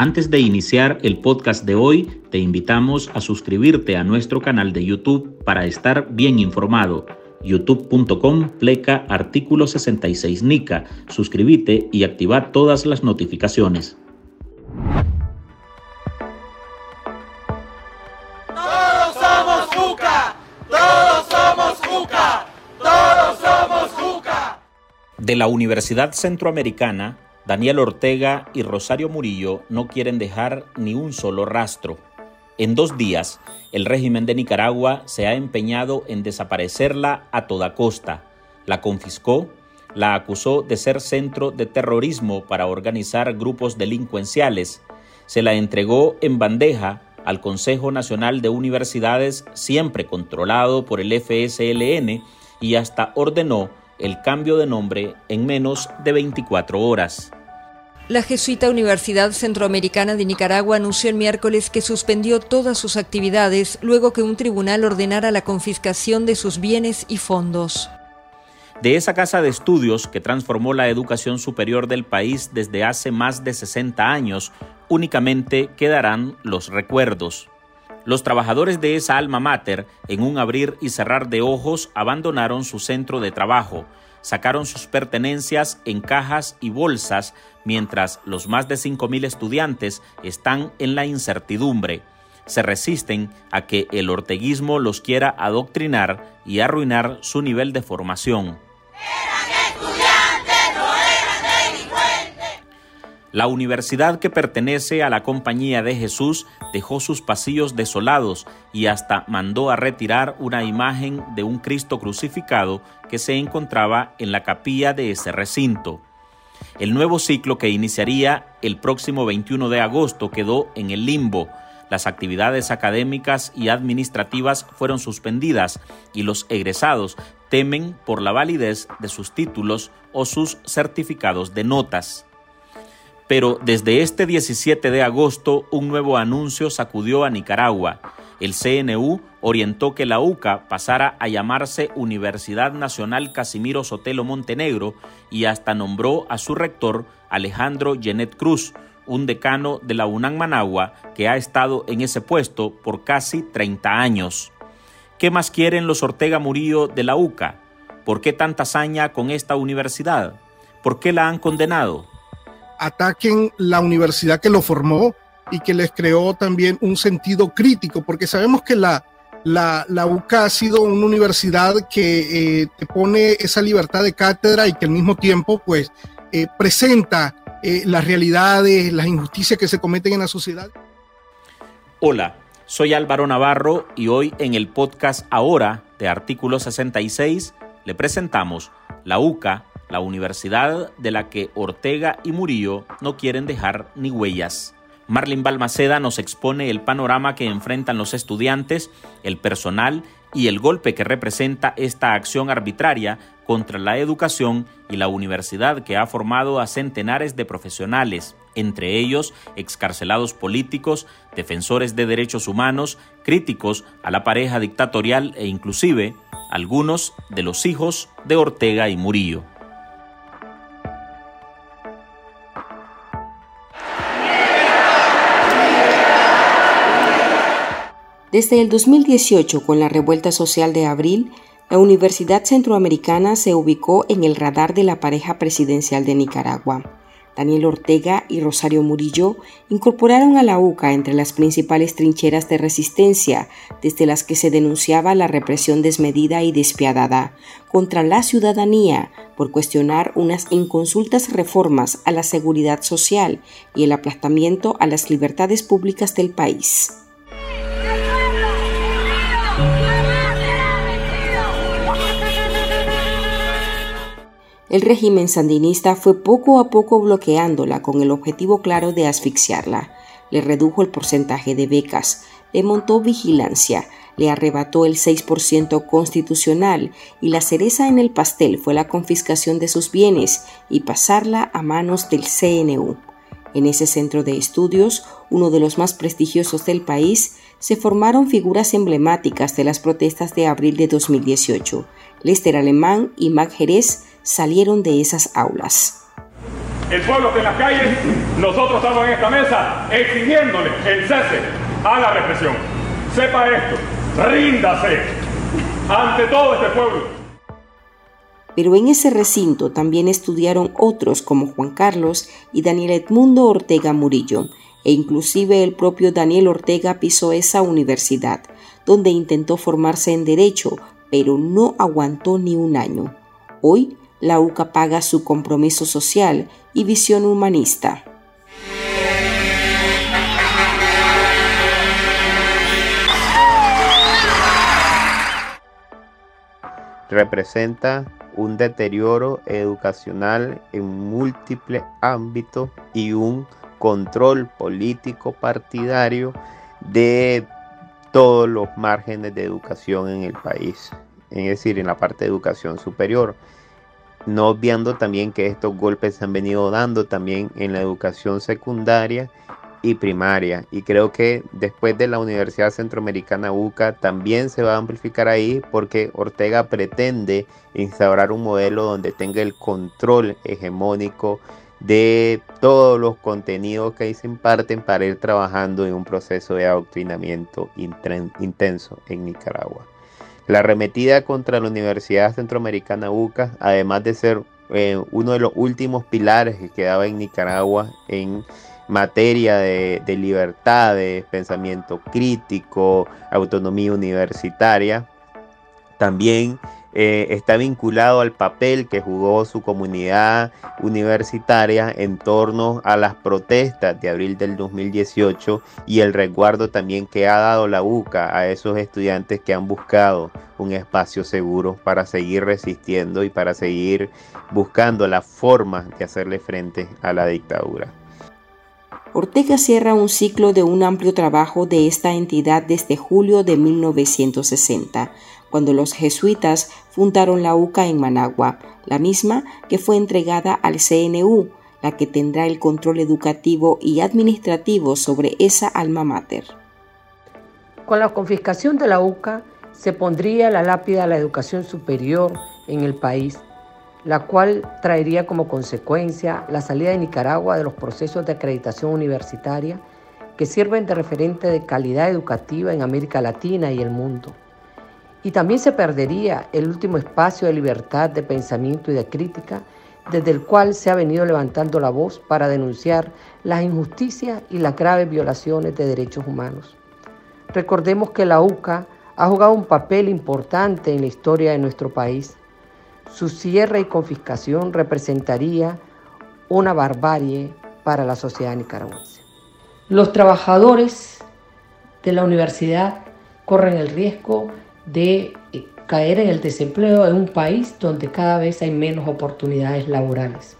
Antes de iniciar el podcast de hoy, te invitamos a suscribirte a nuestro canal de YouTube para estar bien informado. youtube.com pleca artículo 66 NICA. Suscríbete y activa todas las notificaciones. Todos somos Juca, todos somos Juca, todos somos Juca. De la Universidad Centroamericana, Daniel Ortega y Rosario Murillo no quieren dejar ni un solo rastro. En dos días, el régimen de Nicaragua se ha empeñado en desaparecerla a toda costa. La confiscó, la acusó de ser centro de terrorismo para organizar grupos delincuenciales, se la entregó en bandeja al Consejo Nacional de Universidades, siempre controlado por el FSLN, y hasta ordenó el cambio de nombre en menos de 24 horas. La jesuita Universidad Centroamericana de Nicaragua anunció el miércoles que suspendió todas sus actividades luego que un tribunal ordenara la confiscación de sus bienes y fondos. De esa casa de estudios que transformó la educación superior del país desde hace más de 60 años, únicamente quedarán los recuerdos. Los trabajadores de esa alma mater, en un abrir y cerrar de ojos, abandonaron su centro de trabajo, sacaron sus pertenencias en cajas y bolsas, mientras los más de 5.000 estudiantes están en la incertidumbre. Se resisten a que el orteguismo los quiera adoctrinar y arruinar su nivel de formación. La universidad que pertenece a la Compañía de Jesús dejó sus pasillos desolados y hasta mandó a retirar una imagen de un Cristo crucificado que se encontraba en la capilla de ese recinto. El nuevo ciclo que iniciaría el próximo 21 de agosto quedó en el limbo. Las actividades académicas y administrativas fueron suspendidas y los egresados temen por la validez de sus títulos o sus certificados de notas. Pero desde este 17 de agosto un nuevo anuncio sacudió a Nicaragua. El CNU orientó que la UCA pasara a llamarse Universidad Nacional Casimiro Sotelo Montenegro y hasta nombró a su rector Alejandro Genet Cruz, un decano de la UNAM Managua que ha estado en ese puesto por casi 30 años. ¿Qué más quieren los Ortega Murillo de la UCA? ¿Por qué tanta hazaña con esta universidad? ¿Por qué la han condenado? Ataquen la universidad que lo formó y que les creó también un sentido crítico, porque sabemos que la, la, la UCA ha sido una universidad que eh, te pone esa libertad de cátedra y que al mismo tiempo pues eh, presenta eh, las realidades, las injusticias que se cometen en la sociedad. Hola, soy Álvaro Navarro y hoy en el podcast Ahora de Artículo 66 le presentamos la UCA la universidad de la que Ortega y Murillo no quieren dejar ni huellas. Marlin Balmaceda nos expone el panorama que enfrentan los estudiantes, el personal y el golpe que representa esta acción arbitraria contra la educación y la universidad que ha formado a centenares de profesionales, entre ellos excarcelados políticos, defensores de derechos humanos, críticos a la pareja dictatorial e inclusive algunos de los hijos de Ortega y Murillo. Desde el 2018, con la revuelta social de abril, la Universidad Centroamericana se ubicó en el radar de la pareja presidencial de Nicaragua. Daniel Ortega y Rosario Murillo incorporaron a la UCA entre las principales trincheras de resistencia desde las que se denunciaba la represión desmedida y despiadada contra la ciudadanía por cuestionar unas inconsultas reformas a la seguridad social y el aplastamiento a las libertades públicas del país. El régimen sandinista fue poco a poco bloqueándola con el objetivo claro de asfixiarla. Le redujo el porcentaje de becas, le montó vigilancia, le arrebató el 6% constitucional y la cereza en el pastel fue la confiscación de sus bienes y pasarla a manos del CNU. En ese centro de estudios, uno de los más prestigiosos del país, se formaron figuras emblemáticas de las protestas de abril de 2018. Lester Alemán y Mac Jerez salieron de esas aulas. el pueblo está en las calles, nosotros estamos en esta mesa exigiéndole el cese a la represión. Sepa esto, ríndase ante todo este pueblo. Pero en ese recinto también estudiaron otros como Juan Carlos y Daniel Edmundo Ortega Murillo, e inclusive el propio Daniel Ortega pisó esa universidad, donde intentó formarse en derecho, pero no aguantó ni un año. Hoy, la UCA paga su compromiso social y visión humanista. Representa un deterioro educacional en múltiples ámbitos y un control político partidario de todos los márgenes de educación en el país, es decir, en la parte de educación superior. No obviando también que estos golpes se han venido dando también en la educación secundaria y primaria. Y creo que después de la Universidad Centroamericana UCA también se va a amplificar ahí porque Ortega pretende instaurar un modelo donde tenga el control hegemónico de todos los contenidos que ahí se imparten para ir trabajando en un proceso de adoctrinamiento intenso en Nicaragua. La arremetida contra la Universidad Centroamericana UCA, además de ser eh, uno de los últimos pilares que quedaba en Nicaragua en materia de, de libertad, de pensamiento crítico, autonomía universitaria, también eh, está vinculado al papel que jugó su comunidad universitaria en torno a las protestas de abril del 2018 y el resguardo también que ha dado la UCA a esos estudiantes que han buscado un espacio seguro para seguir resistiendo y para seguir buscando la forma de hacerle frente a la dictadura. Ortega cierra un ciclo de un amplio trabajo de esta entidad desde julio de 1960 cuando los jesuitas fundaron la UCA en Managua, la misma que fue entregada al CNU, la que tendrá el control educativo y administrativo sobre esa alma mater. Con la confiscación de la UCA se pondría la lápida a la educación superior en el país, la cual traería como consecuencia la salida de Nicaragua de los procesos de acreditación universitaria que sirven de referente de calidad educativa en América Latina y el mundo. Y también se perdería el último espacio de libertad de pensamiento y de crítica desde el cual se ha venido levantando la voz para denunciar las injusticias y las graves violaciones de derechos humanos. Recordemos que la UCA ha jugado un papel importante en la historia de nuestro país. Su cierre y confiscación representaría una barbarie para la sociedad nicaragüense. Los trabajadores de la universidad corren el riesgo de eh, caer en el desempleo en un país donde cada vez hay menos oportunidades laborales.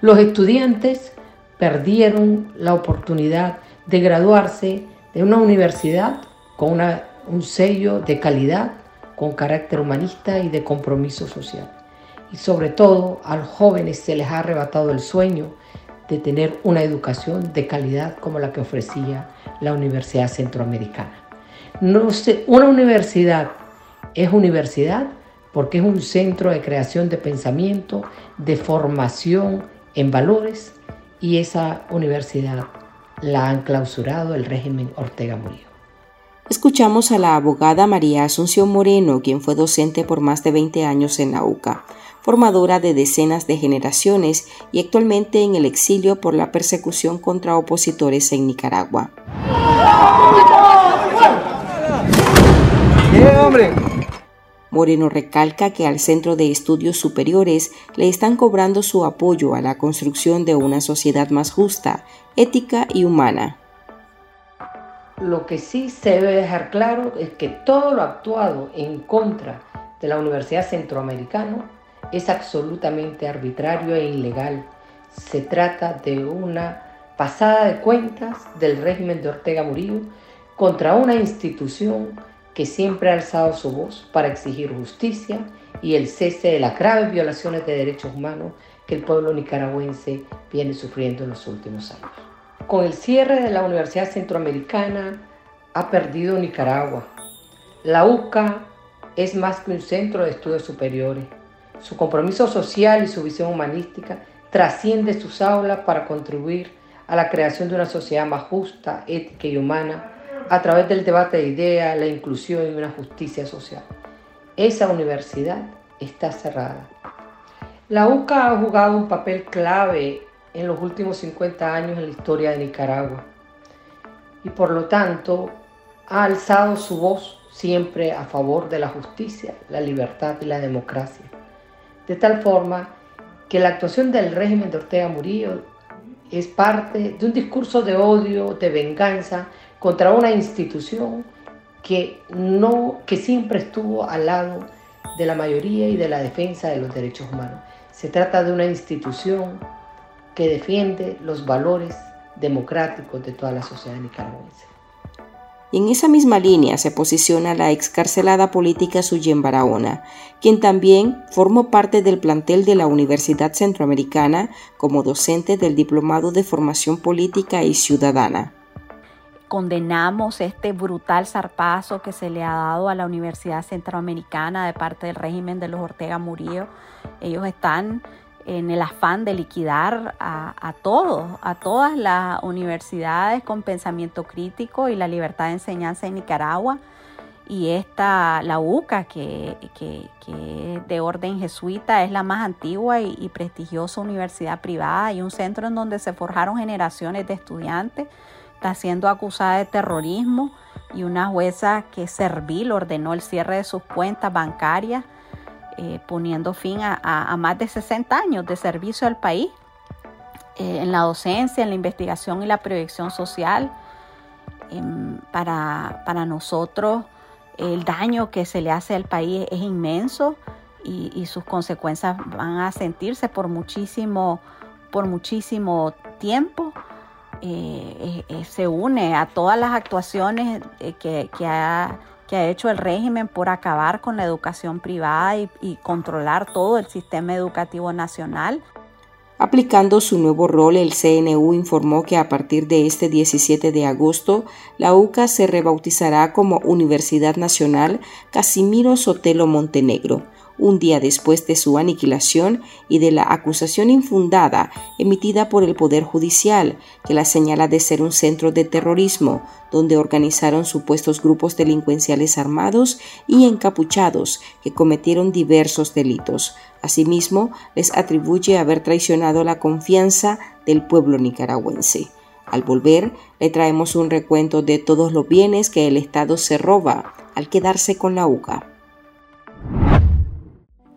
Los estudiantes perdieron la oportunidad de graduarse de una universidad con un sello de calidad, con carácter humanista y de compromiso social. Y sobre todo a los jóvenes se les ha arrebatado el sueño de tener una educación de calidad como la que ofrecía la Universidad Centroamericana. No una universidad es universidad porque es un centro de creación de pensamiento, de formación en valores y esa universidad la han clausurado el régimen Ortega Murillo. Escuchamos a la abogada María Asunción Moreno, quien fue docente por más de 20 años en la UCA, formadora de decenas de generaciones y actualmente en el exilio por la persecución contra opositores en Nicaragua. Moreno recalca que al Centro de Estudios Superiores le están cobrando su apoyo a la construcción de una sociedad más justa, ética y humana. Lo que sí se debe dejar claro es que todo lo actuado en contra de la Universidad Centroamericana es absolutamente arbitrario e ilegal. Se trata de una pasada de cuentas del régimen de Ortega Murillo contra una institución que siempre ha alzado su voz para exigir justicia y el cese de las graves violaciones de derechos humanos que el pueblo nicaragüense viene sufriendo en los últimos años. Con el cierre de la Universidad Centroamericana ha perdido Nicaragua. La UCA es más que un centro de estudios superiores. Su compromiso social y su visión humanística trasciende sus aulas para contribuir a la creación de una sociedad más justa, ética y humana a través del debate de ideas, la inclusión y una justicia social. Esa universidad está cerrada. La UCA ha jugado un papel clave en los últimos 50 años en la historia de Nicaragua y por lo tanto ha alzado su voz siempre a favor de la justicia, la libertad y la democracia. De tal forma que la actuación del régimen de Ortega Murillo es parte de un discurso de odio, de venganza contra una institución que no que siempre estuvo al lado de la mayoría y de la defensa de los derechos humanos. Se trata de una institución que defiende los valores democráticos de toda la sociedad nicaragüense. Y en esa misma línea se posiciona la excarcelada política Suyen Barahona, quien también formó parte del plantel de la Universidad Centroamericana como docente del Diplomado de Formación Política y Ciudadana. Condenamos este brutal zarpazo que se le ha dado a la Universidad Centroamericana de parte del régimen de los Ortega Murillo. Ellos están en el afán de liquidar a, todos, a todas las universidades con pensamiento crítico y la libertad de enseñanza en Nicaragua. Y esta, la UCA, que, que, de orden jesuita, es la más antigua y, y, prestigiosa universidad privada y un centro en donde se forjaron generaciones de estudiantes, está siendo acusada de terrorismo y una jueza que servil ordenó el cierre de sus cuentas bancarias eh, poniendo fin a, más de 60 años de servicio al país eh, en la docencia, en la investigación y la proyección social. Em, para, nosotros el daño que se le hace al país es inmenso y, sus consecuencias van a sentirse por muchísimo, por muchísimo tiempo. Eh, se une a todas las actuaciones que, que ha que ha hecho el régimen por acabar con la educación privada y, controlar todo el sistema educativo nacional. Aplicando su nuevo rol, el CNU informó que a partir de este 17 de agosto, la UCA se rebautizará como Universidad Nacional Casimiro Sotelo Montenegro, un día después de su aniquilación y de la acusación infundada emitida por el Poder Judicial, que la señala de ser un centro de terrorismo, donde organizaron supuestos grupos delincuenciales armados y encapuchados que cometieron diversos delitos. Asimismo, les atribuye haber traicionado la confianza del pueblo nicaragüense. Al volver, le traemos un recuento de todos los bienes que el Estado se roba al quedarse con la UCA.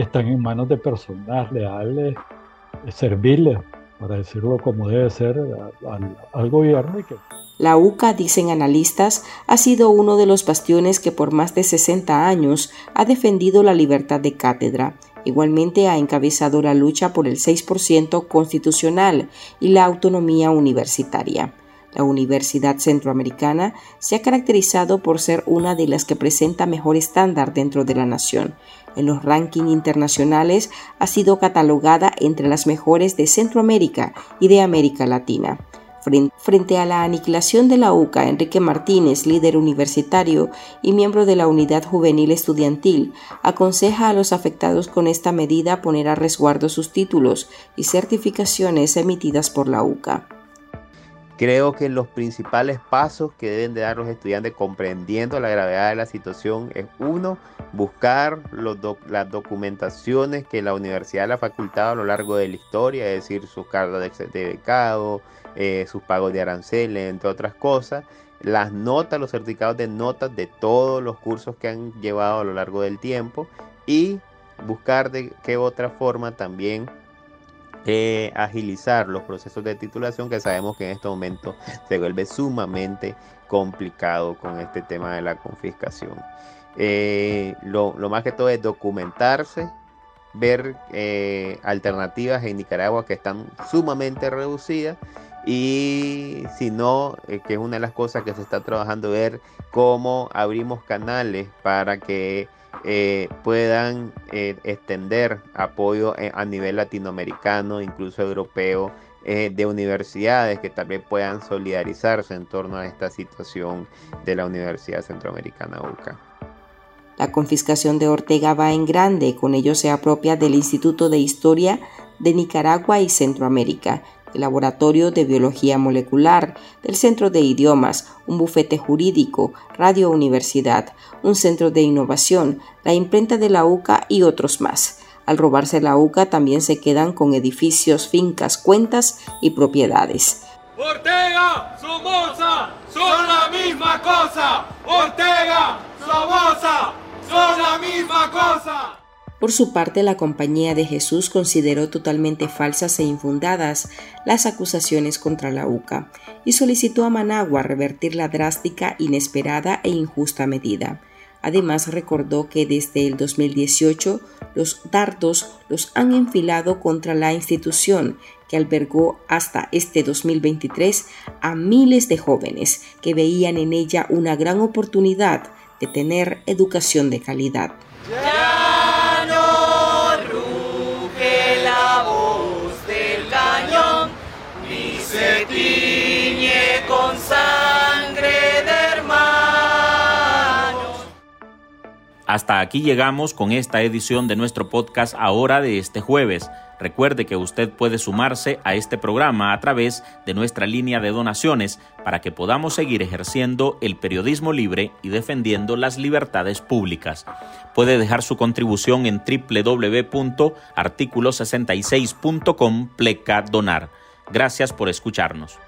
están en manos de personas leales, serviles, para decirlo como debe ser, al, gobierno. La UCA, dicen analistas, ha sido uno de los bastiones que por más de 60 años ha defendido la libertad de cátedra. Igualmente ha encabezado la lucha por el 6% constitucional y la autonomía universitaria. La Universidad Centroamericana se ha caracterizado por ser una de las que presenta mejor estándar dentro de la nación. En los rankings internacionales ha sido catalogada entre las mejores de Centroamérica y de América Latina. Frente a la aniquilación de la UCA, Enrique Martínez, líder universitario y miembro de la Unidad Juvenil Estudiantil, aconseja a los afectados con esta medida poner a resguardo sus títulos y certificaciones emitidas por la UCA Creo que los principales pasos que deben de dar los estudiantes comprendiendo la gravedad de la situación es uno, buscar las documentaciones que la universidad le ha facultado a lo largo de la historia, es decir, sus cartas de, becado, eh, sus pagos de aranceles, entre otras cosas, las notas, los certificados de notas de todos los cursos que han llevado a lo largo del tiempo y buscar de qué otra forma también agilizar los procesos de titulación que sabemos que en este momento se vuelve sumamente complicado con este tema de la confiscación. Eh, lo, más que todo es documentarse, ver eh, alternativas en Nicaragua que están sumamente reducidas y si no, eh, que es una de las cosas que se está trabajando, ver cómo abrimos canales para que eh, puedan eh, extender apoyo a nivel latinoamericano, incluso europeo, de universidades que vez puedan solidarizarse en torno a esta situación de la Universidad Centroamericana UCA. La confiscación de Ortega va en grande, con ello se apropia del Instituto de Historia de Nicaragua y Centroamérica, el Laboratorio de Biología Molecular, del Centro de Idiomas, un bufete jurídico, Radio Universidad, un centro de innovación, la imprenta de la UCA y otros más. Al robarse la UCA también se quedan con edificios, fincas, cuentas y propiedades. Ortega, Somoza, son la misma cosa. Ortega, Somoza, son la misma cosa. Por su parte, la Compañía de Jesús consideró totalmente falsas e infundadas las acusaciones contra la UCA y solicitó a Managua revertir la drástica, inesperada e injusta medida. Además, recordó que desde el 2018 los dardos los han enfilado contra la institución que albergó hasta este 2023 a miles de jóvenes que veían en ella una gran oportunidad de tener educación de calidad. Hasta aquí llegamos con esta edición de nuestro podcast ahora de este jueves. Recuerde que usted puede sumarse a este programa a través de nuestra línea de donaciones para que podamos seguir ejerciendo el periodismo libre y defendiendo las libertades públicas. Puede dejar su contribución en www.articulo66.com pleca donar. Gracias por escucharnos.